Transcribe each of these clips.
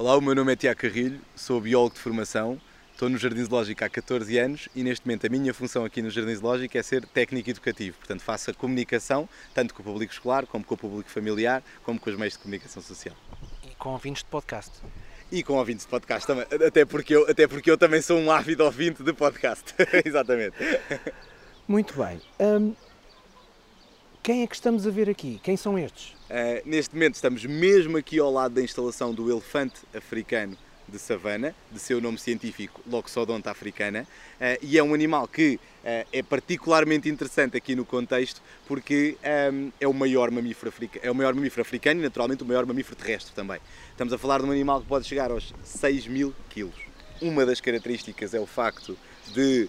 Olá, o meu nome é Tiago Carrilho, sou biólogo de formação, estou no Jardim Zoológico há 14 anos e neste momento a minha função aqui no Jardim Zoológico é ser técnico educativo, portanto faço a comunicação tanto com o público escolar, como com o público familiar, como com os meios de comunicação social. E com ouvintes de podcast. E com ouvintes de podcast também, até porque eu, até porque eu também sou um ávido ouvinte de podcast, exatamente. Muito bem. Hum, quem é que estamos a ver aqui? Quem são estes? Uh, neste momento estamos mesmo aqui ao lado da instalação do elefante africano de savana, de seu nome científico Loxodonta africana, uh, e é um animal que uh, é particularmente interessante aqui no contexto porque um, é o maior mamífero africano, é o maior mamífero africano e naturalmente o maior mamífero terrestre também. Estamos a falar de um animal que pode chegar aos 6 mil quilos. Uma das características é o facto de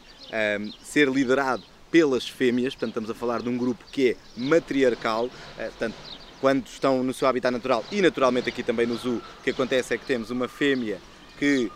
um, ser liderado pelas fêmeas, portanto estamos a falar de um grupo que é matriarcal, eh, portanto quando estão no seu habitat natural e naturalmente aqui também no zoo, o que acontece é que temos uma fêmea que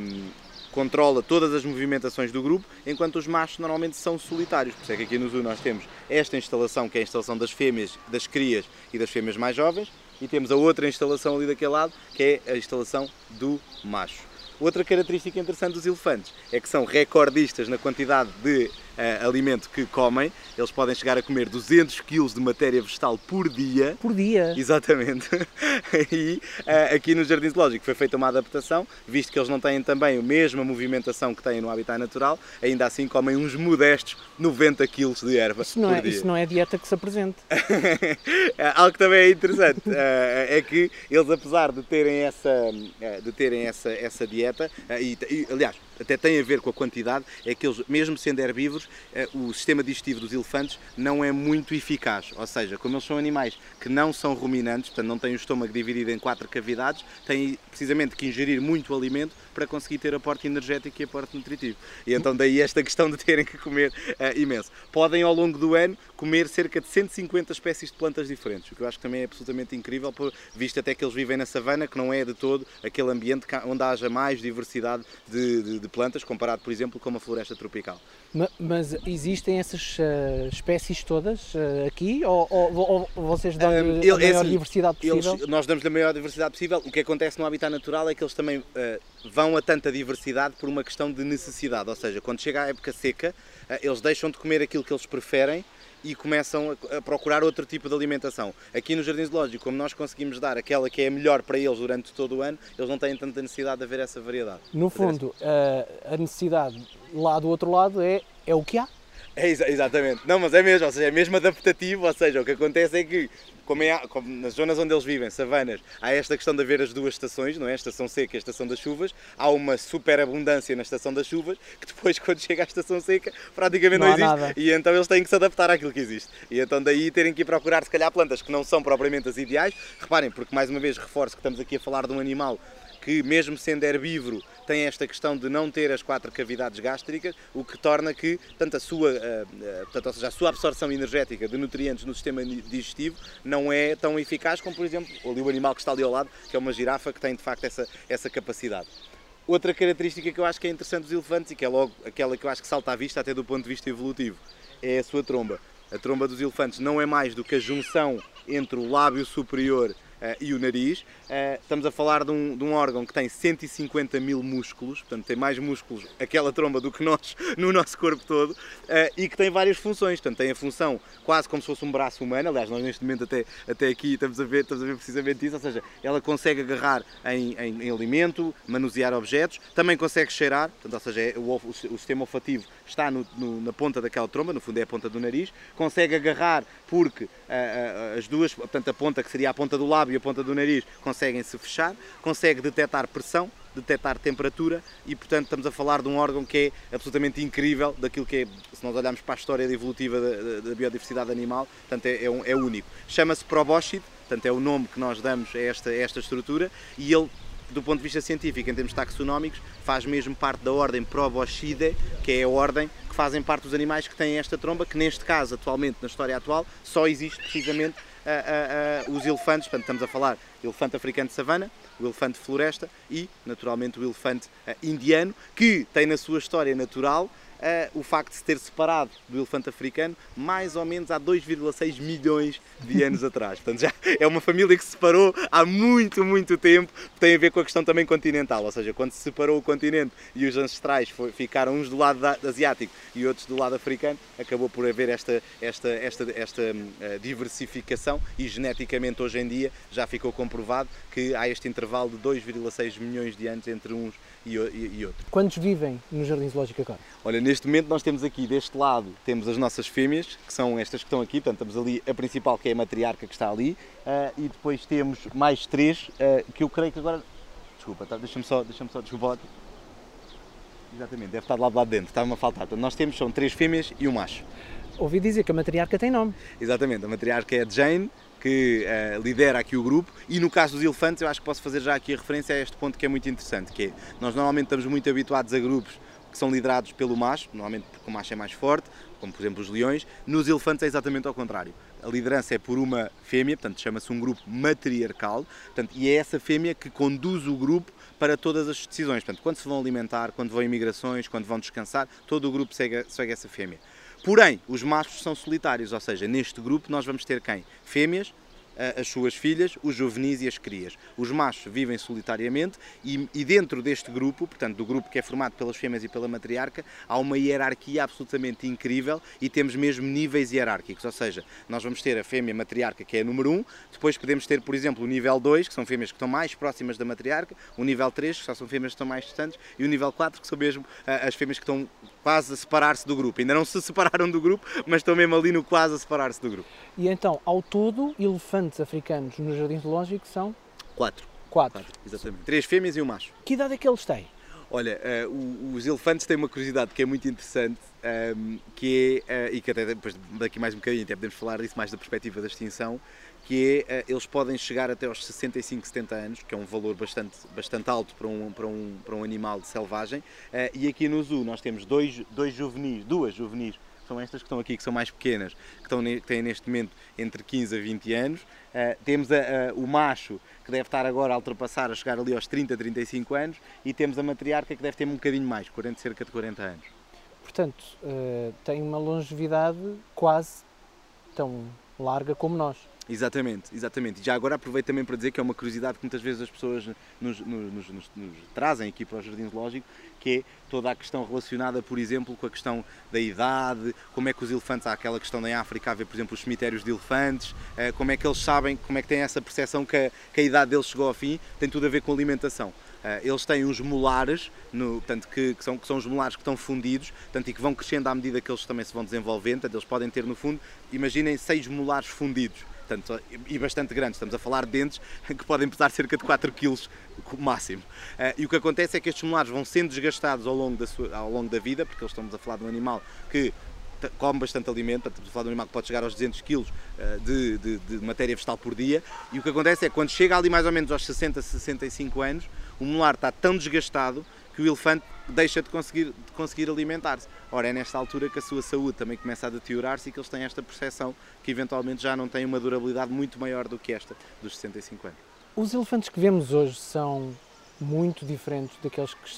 um, controla todas as movimentações do grupo, enquanto os machos normalmente são solitários. Por isso é que aqui no zoo nós temos esta instalação, que é a instalação das fêmeas, das crias e das fêmeas mais jovens, e temos a outra instalação ali daquele lado, que é a instalação do macho. Outra característica interessante dos elefantes é que são recordistas na quantidade de uh, alimento que comem. Eles podem chegar a comer 200 kg de matéria vegetal por dia. Por dia? Exatamente. e uh, aqui no Jardim Zoológico foi feita uma adaptação, visto que eles não têm também a mesma movimentação que têm no habitat natural, ainda assim comem uns modestos 90 kg de erva isso não por é, dia. Isso não é dieta que se apresente. Algo que também é interessante uh, é que eles, apesar de terem essa, de terem essa, essa dieta, e, e aliás, até tem a ver com a quantidade, é que eles, mesmo sendo herbívoros, eh, o sistema digestivo dos elefantes não é muito eficaz. Ou seja, como eles são animais que não são ruminantes, portanto não têm o estômago dividido em quatro cavidades, têm precisamente que ingerir muito alimento para conseguir ter aporte energético e aporte nutritivo. E então daí esta questão de terem que comer uh, imenso. Podem ao longo do ano comer cerca de 150 espécies de plantas diferentes, o que eu acho que também é absolutamente incrível, visto até que eles vivem na savana, que não é de todo aquele ambiente onde haja mais diversidade de, de, de plantas, comparado, por exemplo, com uma floresta tropical. Mas, existem essas uh, espécies todas uh, aqui ou, ou, ou, vocês dão um, a maior assim, diversidade possível? Eles, nós damos a maior diversidade possível. O que acontece no habitat natural é que eles também uh, vão a tanta diversidade por uma questão de necessidade, ou seja, quando chega a época seca, eles deixam de comer aquilo que eles preferem e começam a procurar outro tipo de alimentação. Aqui no Jardim Zoológico, como nós conseguimos dar aquela que é melhor para eles durante todo o ano, eles não têm tanta necessidade de haver essa variedade. No fundo, a necessidade lá do outro lado é, é o que há. É, exatamente. Não, mas é mesmo, ou seja, é mesmo adaptativo, ou seja, o que acontece é que como, é, como, nas zonas onde eles vivem, savanas, há esta questão de haver as duas estações, não é? A estação seca e a estação das chuvas. Há uma super abundância na estação das chuvas, que depois, quando chega à estação seca, praticamente não, não existe. Nada. E então eles têm que se adaptar àquilo que existe. E então daí terem que ir procurar, se calhar, plantas que não são propriamente as ideais. Reparem, porque mais uma vez reforço que estamos aqui a falar de um animal que, mesmo sendo herbívoro, tem esta questão de não ter as quatro cavidades gástricas, o que torna que tanto a sua, uh, uh, portanto, ou seja, a sua absorção energética de nutrientes no sistema digestivo não é tão eficaz como, por exemplo, ali o animal que está ali ao lado, que é uma girafa, que tem de facto essa, essa capacidade. Outra característica que eu acho que é interessante dos elefantes e que é logo aquela que eu acho que salta à vista até do ponto de vista evolutivo, é a sua tromba. A tromba dos elefantes não é mais do que a junção entre o lábio superior e o nariz. Uh, estamos a falar de um, de um, órgão que tem 150 mil músculos, portanto tem mais músculos aquela tromba do que nós no nosso corpo todo, uh, e que tem várias funções. Portanto, tem a função quase como se fosse um braço humano, aliás, nós neste momento até, até aqui estamos a, ver, estamos a ver precisamente isso, ou seja, ela consegue agarrar em, em, em alimento, manusear objetos, também consegue cheirar, portanto, ou seja, é, o, o, o sistema olfativo está no, no, na ponta daquela tromba, no fundo é a ponta do nariz, consegue agarrar porque as duas, portanto a ponta que seria a ponta do lábio e a ponta do nariz conseguem se fechar, consegue detectar pressão, detectar temperatura e, portanto, estamos a falar de um órgão que é absolutamente incrível daquilo que é, se nós olharmos para a história evolutiva da, da biodiversidade animal, portanto, é, é, um, é único. Chama-se probóscide, portanto, é o nome que nós damos a esta, a esta estrutura e ele do ponto de vista científico, em termos taxonómicos, faz mesmo parte da ordem Proboscidae, que é a ordem que fazem parte dos animais que têm esta tromba, que neste caso, atualmente, na história atual, só existe precisamente uh, uh, uh, os elefantes, portanto estamos a falar elefante africano de savana, o elefante floresta e, naturalmente, o elefante indiano, que tem na sua história natural uh, o facto de se ter separado do elefante africano mais ou menos há 2,6 milhões de anos atrás. Portanto, já é uma família que se separou há muito, muito tempo, tem a ver com a questão também continental, ou seja, quando se separou o continente e os ancestrais foi, ficaram uns do lado da, asiático e outros do lado africano, acabou por haver esta, esta, esta, esta uh, diversificação e geneticamente hoje em dia já ficou comprovado que há este intervalo de 2,6 milhões de anos entre uns e, e, e outros. Quantos vivem no Jardim Zoológico agora? Olha, neste momento nós temos aqui deste lado, temos as nossas fêmeas, que são estas que estão aqui, portanto estamos ali, a principal que é a matriarca que está ali, uh, e depois temos mais três, uh, que eu creio que agora... Desculpa, tá, deixa-me só, deixa só, desculpa Exatamente, deve estar lá do lado dentro, estava-me a faltar. Portanto, nós temos, são três fêmeas e um macho. Ouvi dizer que a matriarca tem nome. Exatamente, a matriarca é Jane, que uh, lidera aqui o grupo e no caso dos elefantes eu acho que posso fazer já aqui a referência a este ponto que é muito interessante, que é, nós normalmente estamos muito habituados a grupos que são liderados pelo macho, normalmente porque o macho é mais forte, como por exemplo os leões, nos elefantes é exatamente ao contrário. A liderança é por uma fêmea, portanto chama-se um grupo matriarcal, portanto, e é essa fêmea que conduz o grupo para todas as decisões. Portanto, quando se vão alimentar, quando vão em migrações, quando vão descansar, todo o grupo segue, segue essa fêmea. Porém, os machos são solitários, ou seja, neste grupo nós vamos ter quem? Fêmeas, as suas filhas, os juvenis e as crias. Os machos vivem solitariamente e, e, dentro deste grupo, portanto, do grupo que é formado pelas fêmeas e pela matriarca, há uma hierarquia absolutamente incrível e temos mesmo níveis hierárquicos, ou seja, nós vamos ter a fêmea matriarca que é a número 1, depois podemos ter, por exemplo, o nível 2, que são fêmeas que estão mais próximas da matriarca, o nível 3, que só são fêmeas que estão mais distantes, e o nível 4, que são mesmo as fêmeas que estão quase a separar-se do grupo. Ainda não se separaram do grupo, mas estão mesmo ali no quase a separar-se do grupo. E então, ao todo, elefantes africanos no Jardim Zoológico são? Quatro. Quatro. Quatro. Exatamente. Três fêmeas e um macho. Que idade é que eles têm? Olha, uh, os elefantes têm uma curiosidade que é muito interessante, um, ehm, que é, uh, e que até depois daqui mais um bocadinho até podemos falar disso mais da perspectiva da extinção, que é, uh, eles podem chegar até aos 65, 70 anos, que é um valor bastante, bastante alto para um, para um, para um animal selvagem, e aqui no zoo nós temos dois, dois juvenis, duas juvenis são estas que estão aqui, que são mais pequenas, que, estão, que têm neste momento entre 15 a 20 anos. Uh, temos a, a, o macho, que deve estar agora a ultrapassar, a chegar ali aos 30, 35 anos, e temos a matriarca, que deve ter um bocadinho mais, 40, cerca de 40 anos. Portanto, uh, tem uma longevidade quase tão larga como nós. Exatamente, exatamente. Já agora aproveito também para dizer que é uma curiosidade que muitas vezes as pessoas nos, nos, nos, nos, trazem aqui para o Jardim Zoológico, que é toda a questão relacionada, por exemplo, com a questão da idade, como é que os elefantes, há aquela questão em África, a ver, por exemplo, os cemitérios de elefantes, eh, como é que eles sabem, como é que têm essa percepção que a, que a idade deles chegou ao fim, tem tudo a ver com alimentação. Eh, eles têm uns molares, no, portanto, que, que, são, que são os molares que estão fundidos portanto, e que vão crescendo à medida que eles também se vão desenvolvendo. Portanto, eles podem ter, no fundo, imaginem seis molares fundidos e bastante grandes. Estamos a falar de dentes que podem pesar cerca de 4 kg máximo. Uh, e o que acontece é que estes molares vão sendo desgastados ao longo da, sua, ao longo da vida, porque estamos a falar de um animal que come bastante alimento, estamos a falar de um animal que pode chegar aos 200 kg de, de, de, matéria vegetal por dia, e o que acontece é que quando chega ali mais ou menos aos 60, 65 anos, o molar está tão desgastado que o elefante deixa de conseguir, de conseguir alimentar-se. Ora, é nesta altura que a sua saúde também começa a deteriorar-se e que eles têm esta percepção que eventualmente já não têm uma durabilidade muito maior do que esta dos 65 anos. Os elefantes que vemos hoje são muito diferentes daqueles que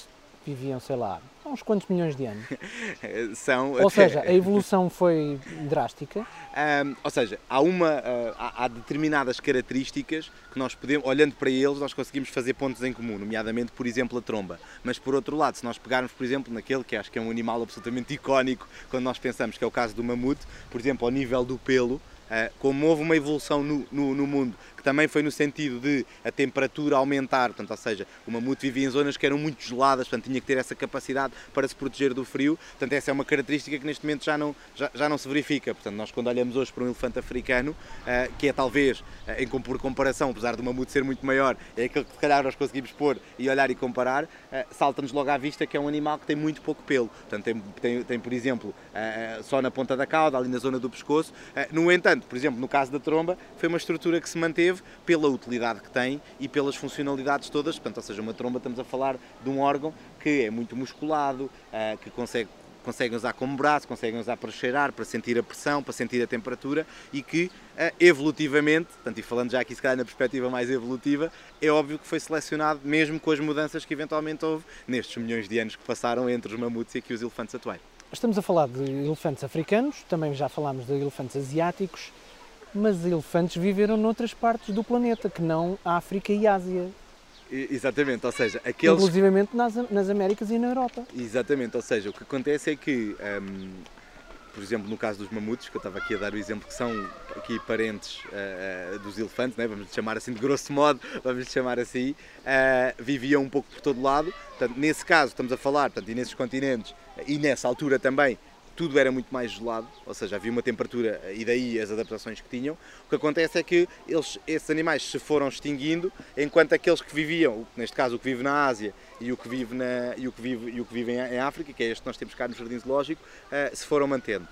viviam, sei lá, há uns quantos milhões de anos. São... Ou seja, a evolução foi drástica. Um, ou seja, há, uma, uh, há, há, determinadas características que nós podemos, olhando para eles, nós conseguimos fazer pontos em comum, nomeadamente, por exemplo, a tromba. Mas por outro lado, se nós pegarmos, por exemplo, naquele que acho que é um animal absolutamente icónico, quando nós pensamos que é o caso do mamute, por exemplo, ao nível do pelo, uh, como houve uma evolução no, no, no mundo também foi no sentido de a temperatura aumentar, portanto, ou seja, o mamute vivia em zonas que eram muito geladas, portanto tinha que ter essa capacidade para se proteger do frio, portanto essa é uma característica que neste momento já não, já, já não se verifica, portanto nós quando olhamos hoje para um elefante africano, uh, que é talvez, uh, em, por comparação, apesar do mamute ser muito maior, é aquele que se calhar nós conseguimos pôr e olhar e comparar, uh, salta-nos logo à vista que é um animal que tem muito pouco pelo, portanto tem, tem, tem por exemplo, só na ponta da cauda, ali na zona do pescoço, no entanto, por exemplo, no caso da tromba, foi uma estrutura que se manteve pela utilidade que tem e pelas funcionalidades todas. Portanto, ou seja, uma tromba estamos a falar de um órgão que é muito musculado, eh, que consegue conseguem usar como braço, conseguem usar para cheirar, para sentir a pressão, para sentir a temperatura e que eh, evolutivamente, portanto, e falando já aqui se calhar na perspectiva mais evolutiva, é óbvio que foi selecionado mesmo com as mudanças que eventualmente houve nestes milhões de anos que passaram entre os mamutes e aqui os elefantes atuais. estamos a falar de elefantes africanos, também já falámos de elefantes asiáticos, mas elefantes viveram noutras partes do planeta, que não África e Ásia. Exatamente, ou seja, aqueles. Inclusivamente nas, nas Américas e na Europa. Exatamente, ou seja, o que acontece é que, um, por exemplo, no caso dos mamutes, que eu estava aqui a dar o exemplo, que são aqui parentes uh, dos elefantes, né? vamos chamar assim de grosso modo, vamos chamar assim, uh, viviam um pouco por todo lado. Portanto, nesse caso, estamos a falar, portanto, e nesses continentes, e nessa altura também, tudo era muito mais gelado, ou seja, havia uma temperatura e daí as adaptações que tinham. O que acontece é que eles, esses animais se foram extinguindo, enquanto aqueles que viviam, neste caso o que vive na Ásia e o que vive, na, e o que vive, e o que vive em, em África, que é este que nós temos cá no Jardim Zoológico, uh, se foram mantendo.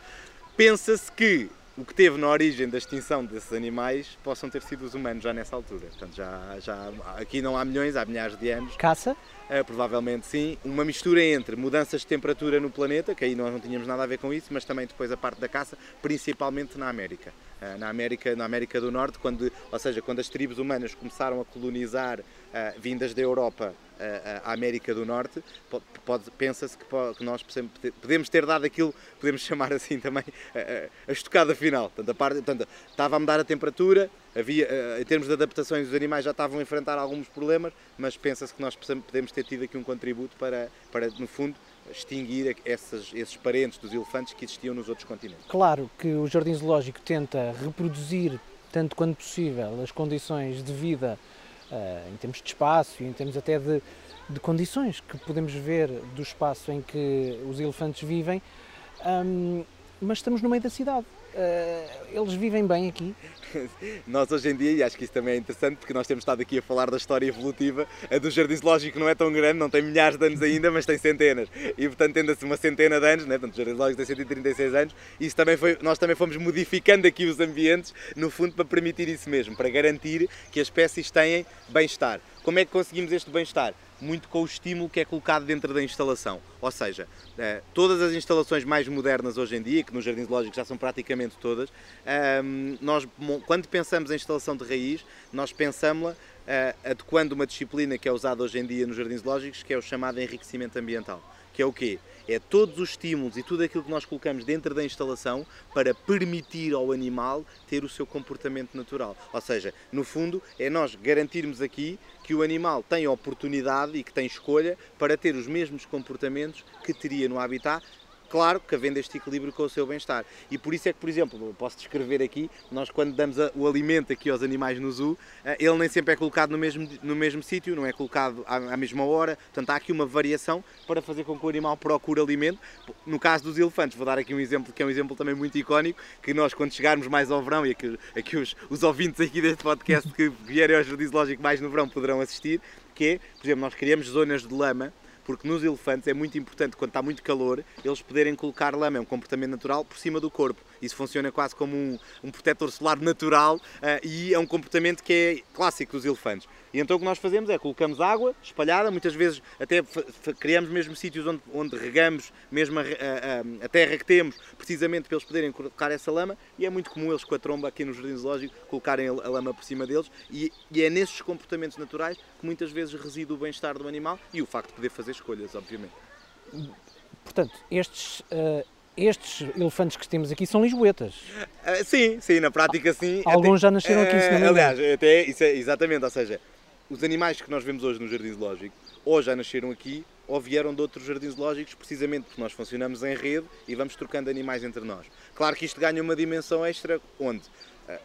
Pensa-se que o que teve na origem da extinção desses animais possam ter sido os humanos já nessa altura. Portanto, já, já, aqui não há milhões, há milhares de anos. Caça? Uh, provavelmente sim. Uma mistura entre mudanças de temperatura no planeta, que aí nós não tínhamos nada a ver com isso, mas também depois a parte da caça, principalmente na América. Uh, na América, na América do Norte, quando, ou seja, quando as tribos humanas começaram a colonizar uh, vindas da Europa a América do Norte, pensa-se que, que, nós podemos ter dado aquilo, podemos chamar assim também, a, a estocada final. Portanto, a parte, portanto, estava a mudar a temperatura, havia, em termos de adaptações, os animais já estavam a enfrentar alguns problemas, mas pensa-se que nós podemos ter tido aqui um contributo para, para no fundo, extinguir esses, parentes dos elefantes que existiam nos outros continentes. Claro que o Jardim Zoológico tenta reproduzir, tanto quanto possível, as condições de vida uh, em termos de espaço e em termos até de, de, condições que podemos ver do espaço em que os elefantes vivem, mas estamos no meio da cidade. Uh, eles vivem bem aqui? nós hoje em dia, e acho que isso também é interessante, porque nós temos estado aqui a falar da história evolutiva, a do Jardim Zoológico não é tão grande, não tem milhares de anos ainda, mas tem centenas. E portanto, tendo-se uma centena de anos, né? portanto, o Jardim Zoológico tem 136 anos, isso também foi, nós também fomos modificando aqui os ambientes, no fundo, para permitir isso mesmo, para garantir que as espécies têm bem-estar. Como é que conseguimos este bem-estar? Muito com o estímulo que é colocado dentro da instalação. Ou seja, eh, todas as instalações mais modernas hoje em dia, que nos jardins lógicos já são praticamente todas, ehm, nós, quando pensamos em instalação de raiz, nós pensamos-la eh, adequando uma disciplina que é usada hoje em dia nos jardins lógicos, que é o chamado enriquecimento ambiental. Que é o quê? É todos os estímulos e tudo aquilo que nós colocamos dentro da instalação para permitir ao animal ter o seu comportamento natural. Ou seja, no fundo, é nós garantirmos aqui que o animal tem oportunidade e que tem escolha para ter os mesmos comportamentos que teria no habitat claro que havendo este equilíbrio com o seu bem-estar. E por isso é que, por exemplo, posso descrever aqui, nós quando damos o alimento aqui aos animais no zoo, eh, ele nem sempre é colocado no mesmo, no mesmo sítio, não é colocado à, à, mesma hora, portanto há aqui uma variação para fazer com que o animal procure alimento. No caso dos elefantes, vou dar aqui um exemplo que é um exemplo também muito icónico, que nós quando chegarmos mais ao verão, e aqui, aqui os, os ouvintes aqui deste podcast que vierem ao Jardim Zoológico mais no verão poderão assistir, que é, por exemplo, nós criamos zonas de lama porque nos elefantes é muito importante, quando está muito calor, eles poderem colocar lama, é um comportamento natural, por cima do corpo. Isso funciona quase como um, um protetor solar natural uh, e é um comportamento que é clássico dos elefantes. E então o que nós fazemos é colocamos água espalhada, muitas vezes até criamos mesmo sítios onde, onde regamos mesmo a, a, a, terra que temos, precisamente para eles poderem colocar essa lama, e é muito comum eles com a tromba aqui no jardim zoológico colocarem a lama por cima deles, e, e é nesses comportamentos naturais que muitas vezes reside o bem-estar do animal e o facto de poder fazer escolhas, obviamente. Portanto, estes, uh, estes elefantes que temos aqui são lisboetas. Uh, sim, sim, na prática sim. Alguns até, já nasceram aqui, se não me Aliás, até, isso é, exatamente, ou seja, os animais que nós vemos hoje no jardim zoológico ou já nasceram aqui ou vieram de outros jardins zoológicos, precisamente porque nós funcionamos em rede e vamos trocando animais entre nós. Claro que isto ganha uma dimensão extra, onde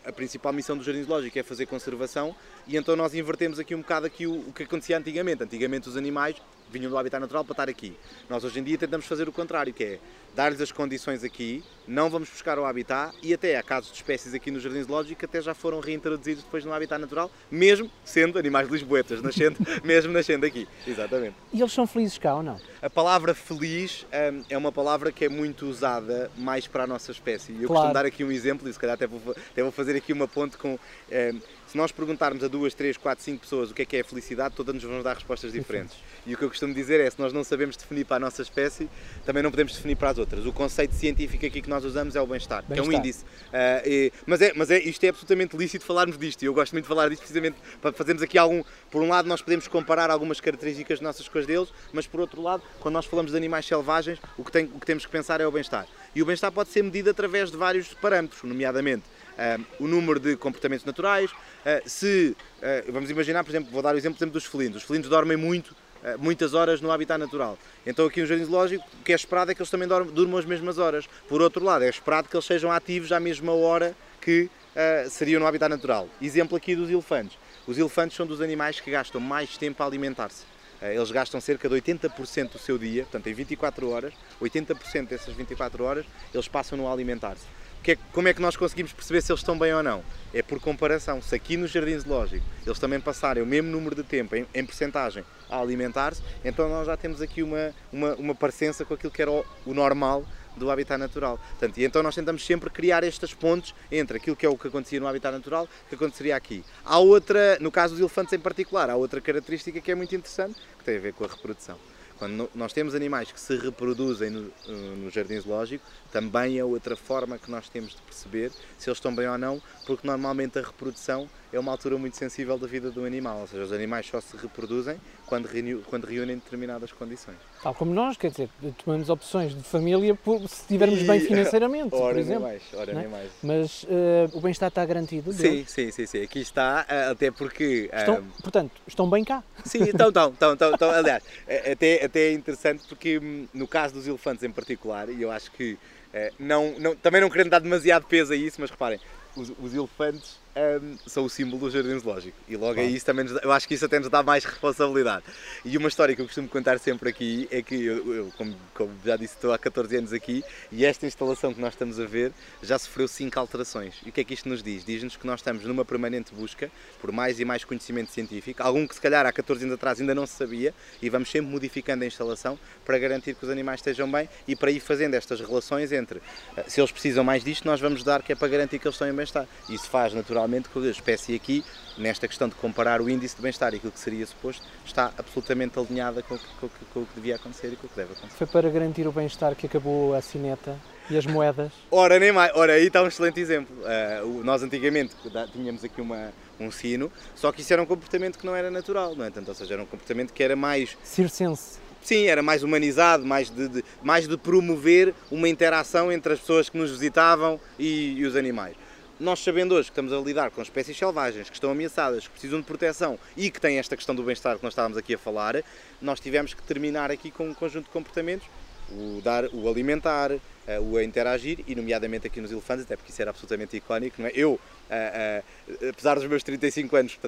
a principal missão do Jardim Zoológico é fazer conservação e então nós invertemos aqui um bocado aqui o, o que acontecia antigamente. Antigamente os animais vinham do habitat natural para estar aqui. Nós hoje em dia tentamos fazer o contrário, que é dar-lhes as condições aqui, não vamos buscar o habitat e até há casos de espécies aqui no Jardim Zoológico que até já foram reintroduzidos depois no habitat natural, mesmo sendo animais lisboetas, nascendo, mesmo nascendo aqui. Exatamente. E eles são felizes cá ou não? A palavra feliz hum, é uma palavra que é muito usada mais para a nossa espécie. Eu claro. costumo dar aqui um exemplo e se calhar até vou, até vou fazer aqui uma ponte com... Hum, se nós perguntarmos a duas, três, quatro, cinco pessoas o que é que é a felicidade, todas nos vão dar respostas diferentes. E o que eu costumo dizer é, se nós não sabemos definir para a nossa espécie, também não podemos definir para as outras. O conceito científico aqui que nós usamos é o bem-estar, bem que é um índice. Uh, e, mas é, mas é, isto é absolutamente lícito falarmos disto, e eu gosto muito de falar disto precisamente para fazermos aqui algum... Por um lado, nós podemos comparar algumas características nossas com as deles, mas por outro lado, quando nós falamos de animais selvagens, o que, tem, o que temos que pensar é o bem-estar. E o bem-estar pode ser medido através de vários parâmetros, nomeadamente o número de comportamentos naturais, uh, se, uh, vamos imaginar, por exemplo, vou dar o exemplo, exemplo dos felinos, os felinos dormem muito, muitas horas no habitat natural. Então aqui no Jardim Zoológico, o que é esperado é que eles também dormam, durmam as mesmas horas. Por outro lado, é esperado que eles sejam ativos à mesma hora que seriam no habitat natural. Exemplo aqui dos elefantes. Os elefantes são dos animais que gastam mais tempo a alimentar-se. Eles gastam cerca de 80% do seu dia, portanto em 24 horas, 80% dessas 24 horas eles passam no alimentar-se que é, como é que nós conseguimos perceber se eles estão bem ou não? É por comparação. Se aqui no Jardim Zoológico eles também passarem o mesmo número de tempo em, em percentagem a alimentar-se, então nós já temos aqui uma, uma, uma parecença com aquilo que era o, o normal do habitat natural. Portanto, e então nós tentamos sempre criar estas pontes entre aquilo que é o que acontecia no habitat natural que aconteceria aqui. Há outra, no caso dos elefantes em particular, há outra característica que é muito interessante, que tem a ver com a reprodução. Quando nós temos animais que se reproduzem no, eh, no jardim zoológico, também é outra forma que nós temos de perceber se eles estão bem ou não, porque normalmente a reprodução é uma altura muito sensível da vida do animal, ou seja, os animais só se reproduzem quando, reúnem, quando reúnem determinadas condições. Tal como nós, quer dizer, tomamos opções de família por, se estivermos e... bem financeiramente, ora por exemplo. Mais, ora é? mais. Mas uh, o bem-estar está garantido? Sim, sim, sim, sim, aqui está, eh, até porque... Estão, portanto, estão bem cá? Sim, estão, estão, estão, estão, estão aliás, até, até é interessante porque hum, no caso dos elefantes em particular, e eu acho que não, não, também não querendo dar demasiado peso a isso, mas reparem, os, os elefantes um, são o símbolo do jardim zoológico. E logo aí isso também eu acho que isso até nos dá mais responsabilidade. E uma história que eu costumo contar sempre aqui é que eu, eu como, como, já disse, estou há 14 anos aqui e esta instalação que nós estamos a ver já sofreu 5 alterações. E o que é que isto nos diz? Diz-nos que nós estamos numa permanente busca por mais e mais conhecimento científico, algum que se calhar há 14 anos atrás ainda não se sabia, e vamos sempre modificando a instalação para garantir que os animais estejam bem e para ir fazendo estas relações entre eh, se eles precisam mais disto, nós vamos dar que é para garantir que eles estão em bem-estar. Isso faz naturalmente realmente que a espécie aqui, nesta questão de comparar o índice de bem-estar e aquilo que seria suposto, está absolutamente alinhada com o, que, com, com o que devia acontecer e com o que deve acontecer. Foi para garantir o bem-estar que acabou a cineta e as moedas? Ora, nem mais. Ora, aí está um excelente exemplo. Uh, nós antigamente tínhamos aqui uma, um sino, só que isso era um comportamento que não era natural, não é? Tanto, ou seja, era um comportamento que era mais... Circense. Sim, era mais humanizado, mais de, de, mais de promover uma interação entre as pessoas que nos visitavam e, e os animais nós sabendo hoje que estamos a lidar com espécies selvagens que estão ameaçadas, que precisam de proteção e que têm esta questão do bem-estar que nós estávamos aqui a falar, nós tivemos que terminar aqui com um conjunto de comportamentos, o dar, o alimentar, eh, o interagir e nomeadamente aqui nos elefantes, até porque isso era absolutamente icónico, não é? Eu, uh, uh, apesar dos meus 35 anos,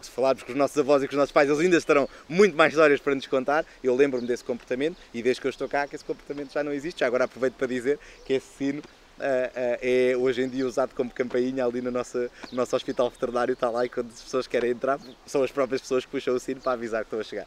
se falarmos com os nossos avós e com os nossos pais, eles ainda estarão muito mais histórias para nos contar, eu lembro-me desse comportamento e desde que eu estou cá que esse comportamento já não existe, já agora aproveito para dizer que esse sino é hoje em dia usado como campainha ali no nosso, no nosso hospital veterinário, está lá e quando as pessoas querem entrar, são as próprias pessoas que puxam o sino para avisar que estão a chegar.